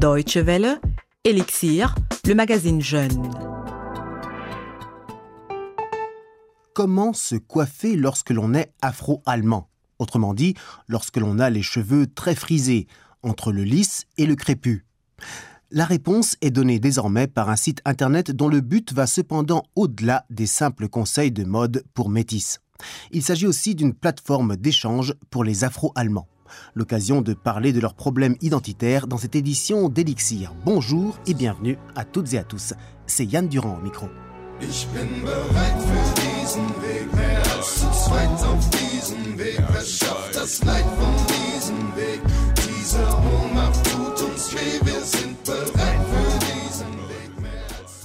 Deutsche Welle, Elixir, le magazine Jeune. Comment se coiffer lorsque l'on est afro-allemand? Autrement dit, lorsque l'on a les cheveux très frisés, entre le lisse et le crépus. La réponse est donnée désormais par un site internet dont le but va cependant au-delà des simples conseils de mode pour métis. Il s'agit aussi d'une plateforme d'échange pour les Afro-Allemands. L'occasion de parler de leurs problèmes identitaires dans cette édition d'Elixir. Bonjour et bienvenue à toutes et à tous. C'est Yann Durand au micro.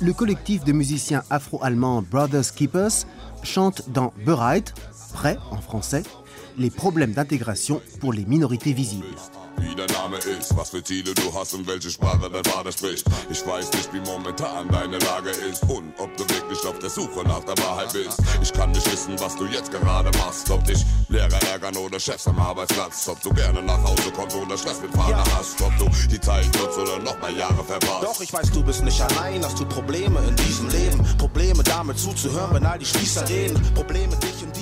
Le collectif de musiciens afro-allemands Brothers Keepers chante dans Bereit, prêt en français, les problèmes d'intégration pour les minorités visibles. wie dein Name ist, was für Ziele du hast und welche Sprache dein Vater spricht. Ich weiß nicht, wie momentan deine Lage ist und ob du wirklich auf der Suche nach der Wahrheit bist. Ich kann nicht wissen, was du jetzt gerade machst, ob dich Lehrer ärgern oder Chefs am Arbeitsplatz, ob du gerne nach Hause kommst oder Stress mit Vater hast, ob du die Zeit nutzt oder noch mal Jahre verpasst. Doch ich weiß, du bist nicht allein, hast du Probleme in diesem Leben, Probleme damit zuzuhören, wenn all die Spießer reden, Probleme dich richtig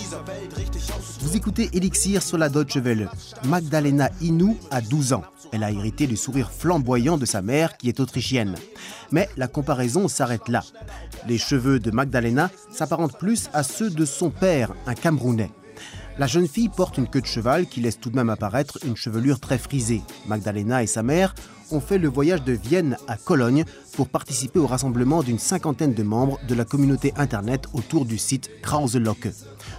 Vous écoutez Elixir sur la Deutsche Welle. Magdalena Inou a 12 ans. Elle a hérité du sourire flamboyant de sa mère qui est autrichienne. Mais la comparaison s'arrête là. Les cheveux de Magdalena s'apparentent plus à ceux de son père, un Camerounais. La jeune fille porte une queue de cheval qui laisse tout de même apparaître une chevelure très frisée. Magdalena et sa mère ont fait le voyage de Vienne à Cologne pour participer au rassemblement d'une cinquantaine de membres de la communauté internet autour du site Krauselocke,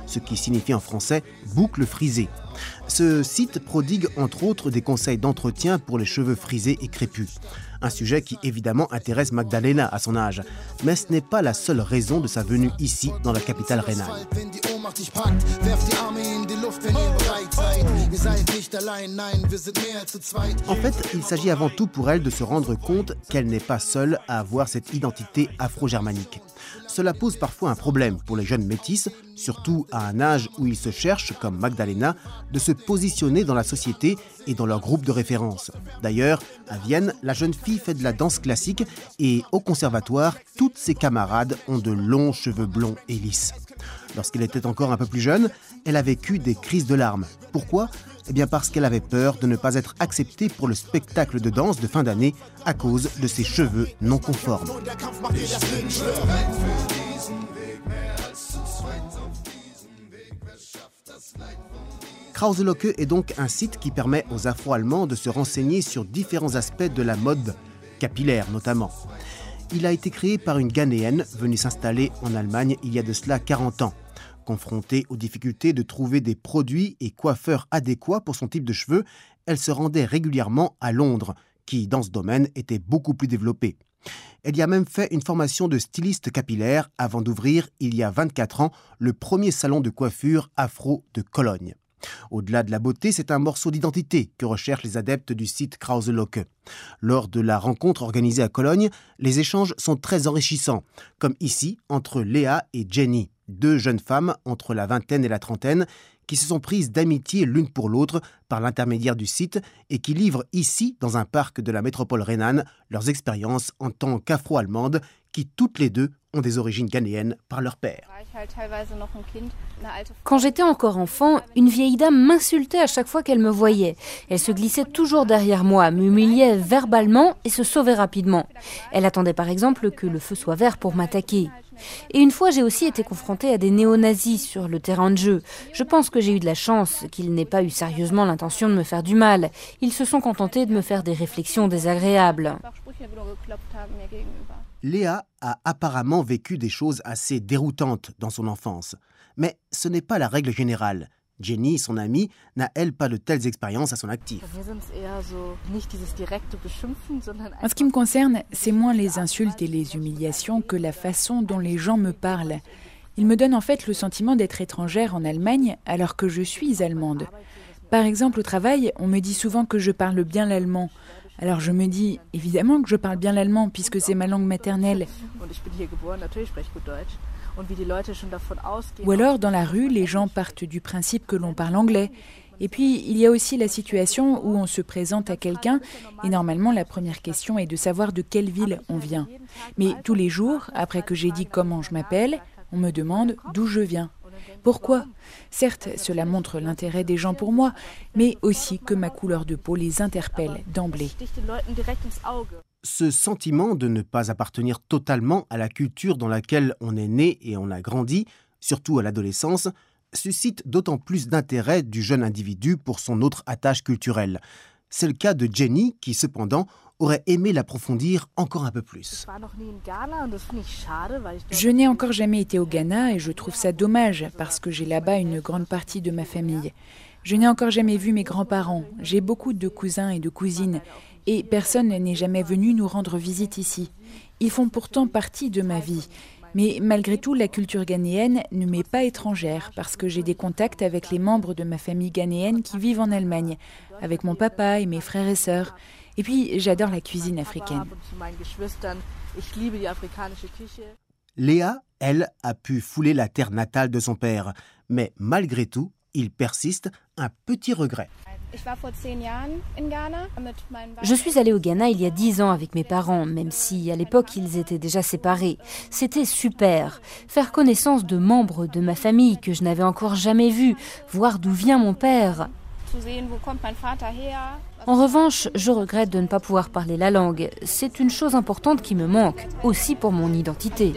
ce qui signifie en français boucle frisée. Ce site prodigue entre autres des conseils d'entretien pour les cheveux frisés et crépus. Un sujet qui évidemment intéresse Magdalena à son âge. Mais ce n'est pas la seule raison de sa venue ici, dans la capitale rhénane. En fait, il s'agit avant tout pour elle de se rendre compte qu'elle n'est pas seule à avoir cette identité afro-germanique. Cela pose parfois un problème pour les jeunes métis, surtout à un âge où ils se cherchent, comme Magdalena, de se positionner dans la société et dans leur groupe de référence. D'ailleurs, à Vienne, la jeune fille fait de la danse classique et au conservatoire, toutes ses camarades ont de longs cheveux blonds et lisses. Lorsqu'elle était encore un peu plus jeune, elle a vécu des crises de larmes. Pourquoi? Eh bien parce qu'elle avait peur de ne pas être acceptée pour le spectacle de danse de fin d'année à cause de ses cheveux non conformes. Krauselocke est donc un site qui permet aux Afro-Allemands de se renseigner sur différents aspects de la mode, capillaire notamment. Il a été créé par une Ghanéenne venue s'installer en Allemagne il y a de cela 40 ans. Confrontée aux difficultés de trouver des produits et coiffeurs adéquats pour son type de cheveux, elle se rendait régulièrement à Londres, qui, dans ce domaine, était beaucoup plus développé. Elle y a même fait une formation de styliste capillaire avant d'ouvrir, il y a 24 ans, le premier salon de coiffure afro de Cologne. Au-delà de la beauté, c'est un morceau d'identité que recherchent les adeptes du site Krauselocke. Lors de la rencontre organisée à Cologne, les échanges sont très enrichissants, comme ici entre Léa et Jenny, deux jeunes femmes entre la vingtaine et la trentaine qui se sont prises d'amitié l'une pour l'autre par l'intermédiaire du site et qui livrent ici, dans un parc de la métropole rhénane, leurs expériences en tant qu'afro-allemandes qui toutes les deux ont des origines ghanéennes par leur père. Quand j'étais encore enfant, une vieille dame m'insultait à chaque fois qu'elle me voyait. Elle se glissait toujours derrière moi, m'humiliait verbalement et se sauvait rapidement. Elle attendait par exemple que le feu soit vert pour m'attaquer. Et une fois, j'ai aussi été confrontée à des néo-nazis sur le terrain de jeu. Je pense que j'ai eu de la chance qu'ils n'aient pas eu sérieusement l'intention de me faire du mal. Ils se sont contentés de me faire des réflexions désagréables. Léa a apparemment vécu des choses assez déroutantes dans son enfance. Mais ce n'est pas la règle générale. Jenny, son amie, n'a elle pas de telles expériences à son actif. En ce qui me concerne, c'est moins les insultes et les humiliations que la façon dont les gens me parlent. Ils me donnent en fait le sentiment d'être étrangère en Allemagne alors que je suis allemande. Par exemple, au travail, on me dit souvent que je parle bien l'allemand. Alors je me dis, évidemment que je parle bien l'allemand puisque c'est ma langue maternelle. Ou alors, dans la rue, les gens partent du principe que l'on parle anglais. Et puis, il y a aussi la situation où on se présente à quelqu'un et normalement la première question est de savoir de quelle ville on vient. Mais tous les jours, après que j'ai dit comment je m'appelle, on me demande d'où je viens. Pourquoi? Certes, cela montre l'intérêt des gens pour moi, mais aussi que ma couleur de peau les interpelle d'emblée. Ce sentiment de ne pas appartenir totalement à la culture dans laquelle on est né et on a grandi, surtout à l'adolescence, suscite d'autant plus d'intérêt du jeune individu pour son autre attache culturelle. C'est le cas de Jenny qui, cependant, aurait aimé l'approfondir encore un peu plus. Je n'ai encore jamais été au Ghana et je trouve ça dommage parce que j'ai là-bas une grande partie de ma famille. Je n'ai encore jamais vu mes grands-parents. J'ai beaucoup de cousins et de cousines et personne n'est jamais venu nous rendre visite ici. Ils font pourtant partie de ma vie. Mais malgré tout, la culture ghanéenne ne m'est pas étrangère parce que j'ai des contacts avec les membres de ma famille ghanéenne qui vivent en Allemagne, avec mon papa et mes frères et sœurs. Et puis, j'adore la cuisine africaine. Léa, elle, a pu fouler la terre natale de son père, mais malgré tout, il persiste un petit regret. Je suis allée au Ghana il y a dix ans avec mes parents, même si à l'époque ils étaient déjà séparés. C'était super. Faire connaissance de membres de ma famille que je n'avais encore jamais vus, voir d'où vient mon père. En revanche, je regrette de ne pas pouvoir parler la langue. C'est une chose importante qui me manque, aussi pour mon identité.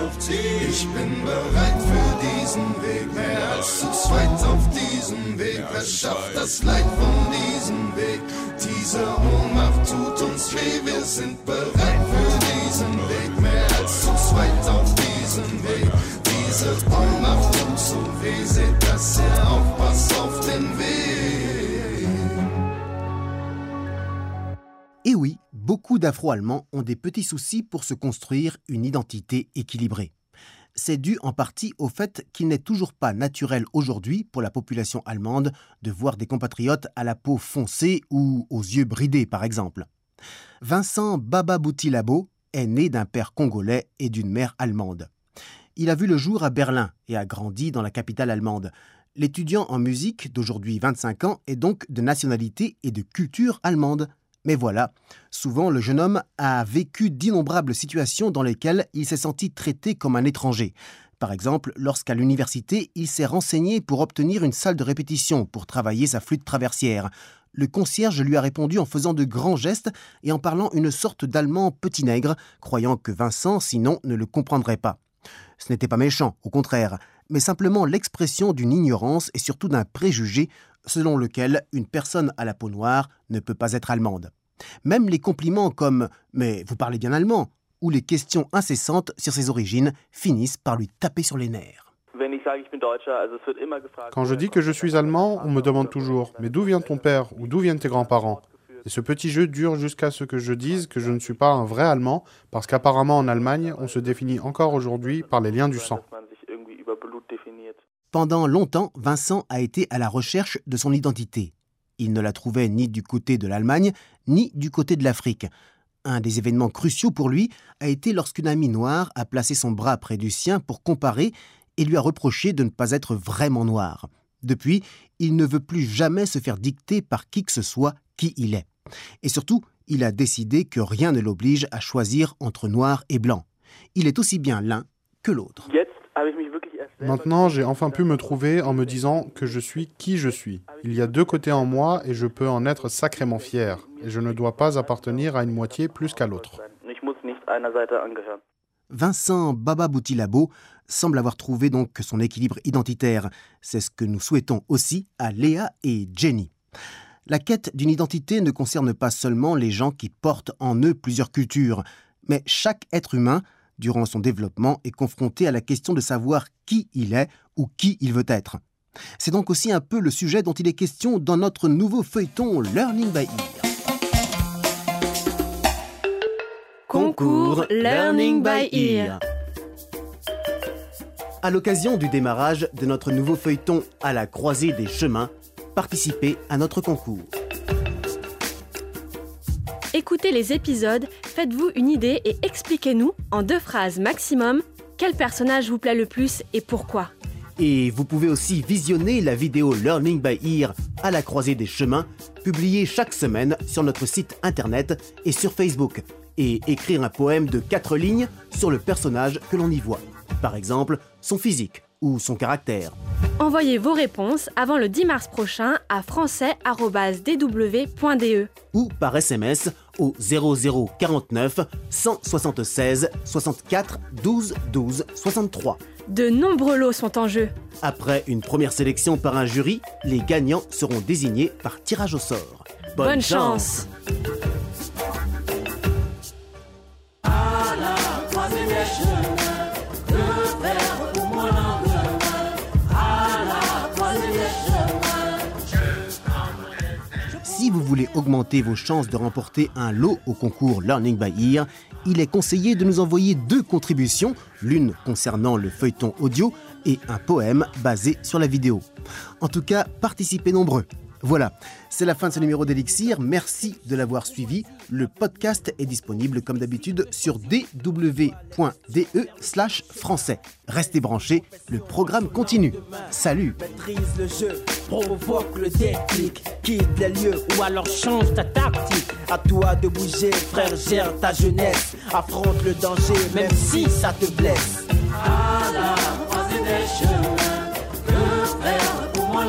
Ich bin bereit für diesen Weg, mehr als zu zweit auf diesem Weg. Wer schafft das Leid von diesem Weg? Diese Ohnmacht tut uns weh, wir sind bereit für diesen Weg, mehr als zu zweit auf diesem Weg. Diese Ohnmacht tut so weh, seht, dass ihr aufpasst auf den Weg. Beaucoup d'Afro-Allemands ont des petits soucis pour se construire une identité équilibrée c'est dû en partie au fait qu'il n'est toujours pas naturel aujourd'hui pour la population allemande de voir des compatriotes à la peau foncée ou aux yeux bridés, par exemple. Vincent Bababouti-Labo est né d'un père congolais et d'une mère allemande. Il a vu le jour à Berlin et a grandi dans la capitale allemande. L'étudiant en musique d'aujourd'hui 25 ans est donc de nationalité et de culture allemande. Mais voilà, souvent le jeune homme a vécu d'innombrables situations dans lesquelles il s'est senti traité comme un étranger. Par exemple, lorsqu'à l'université, il s'est renseigné pour obtenir une salle de répétition pour travailler sa flûte traversière. Le concierge lui a répondu en faisant de grands gestes et en parlant une sorte d'allemand petit nègre, croyant que Vincent, sinon, ne le comprendrait pas. Ce n'était pas méchant, au contraire, mais simplement l'expression d'une ignorance et surtout d'un préjugé selon lequel une personne à la peau noire ne peut pas être allemande. Même les compliments comme Mais vous parlez bien allemand ou les questions incessantes sur ses origines finissent par lui taper sur les nerfs. Quand je dis que je suis allemand, on me demande toujours Mais d'où vient ton père ou d'où viennent tes grands-parents? Et ce petit jeu dure jusqu'à ce que je dise que je ne suis pas un vrai allemand, parce qu'apparemment en Allemagne, on se définit encore aujourd'hui par les liens du sang. Pendant longtemps, Vincent a été à la recherche de son identité. Il ne la trouvait ni du côté de l'Allemagne, ni du côté de l'Afrique. Un des événements cruciaux pour lui a été lorsqu'une amie noire a placé son bras près du sien pour comparer et lui a reproché de ne pas être vraiment noir. Depuis, il ne veut plus jamais se faire dicter par qui que ce soit qui il est. Et surtout, il a décidé que rien ne l'oblige à choisir entre noir et blanc. Il est aussi bien l'un que l'autre. Maintenant, j'ai enfin pu me trouver en me disant que je suis qui je suis. Il y a deux côtés en moi et je peux en être sacrément fier. Et je ne dois pas appartenir à une moitié plus qu'à l'autre. Vincent Baba Boutilabo semble avoir trouvé donc son équilibre identitaire. C'est ce que nous souhaitons aussi à Léa et Jenny. La quête d'une identité ne concerne pas seulement les gens qui portent en eux plusieurs cultures, mais chaque être humain durant son développement, est confronté à la question de savoir qui il est ou qui il veut être. C'est donc aussi un peu le sujet dont il est question dans notre nouveau feuilleton Learning by Ear. Concours Learning by Ear. À l'occasion du démarrage de notre nouveau feuilleton à la croisée des chemins, participez à notre concours. Écoutez les épisodes, faites-vous une idée et expliquez-nous, en deux phrases maximum, quel personnage vous plaît le plus et pourquoi. Et vous pouvez aussi visionner la vidéo Learning by Ear à la croisée des chemins, publiée chaque semaine sur notre site internet et sur Facebook, et écrire un poème de quatre lignes sur le personnage que l'on y voit. Par exemple, son physique ou son caractère. Envoyez vos réponses avant le 10 mars prochain à français.dw.de. ou par SMS au 0049 176 64 12 12 63. De nombreux lots sont en jeu. Après une première sélection par un jury, les gagnants seront désignés par tirage au sort. Bonne, chance. Vous voulez augmenter vos chances de remporter un lot au concours Learning by Ear, il est conseillé de nous envoyer deux contributions, l'une concernant le feuilleton audio et un poème basé sur la vidéo. En tout cas, participez nombreux. Voilà, c'est la fin de ce numéro d'Elixir. Merci de l'avoir suivi. Le podcast est disponible comme d'habitude sur dw.de slash français. Restez branchés, le programme continue. Salut provoque le déclic, quitte les lieux ou alors change ta tactique. À toi de bouger, frère, gère ta jeunesse. Affronte le danger, même si ça te blesse. À la croisée des chemins, que faire pour moi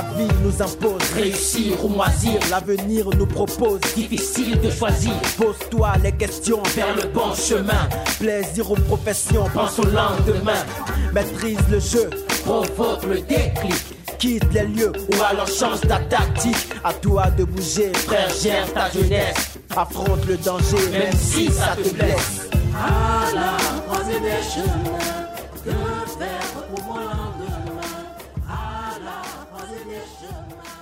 la vie nous impose réussir ou moisir, l'avenir nous propose difficile de choisir. Pose-toi les questions vers le bon chemin. Plaisir ou profession, pense au lendemain. Maîtrise le jeu, provoque le déclic. Quitte les lieux ou alors change ta tactique. À toi de bouger, frère, gère ta jeunesse. Affronte le danger, même si ça te blesse. À la croisée des chemins, que faire pour moi? shook my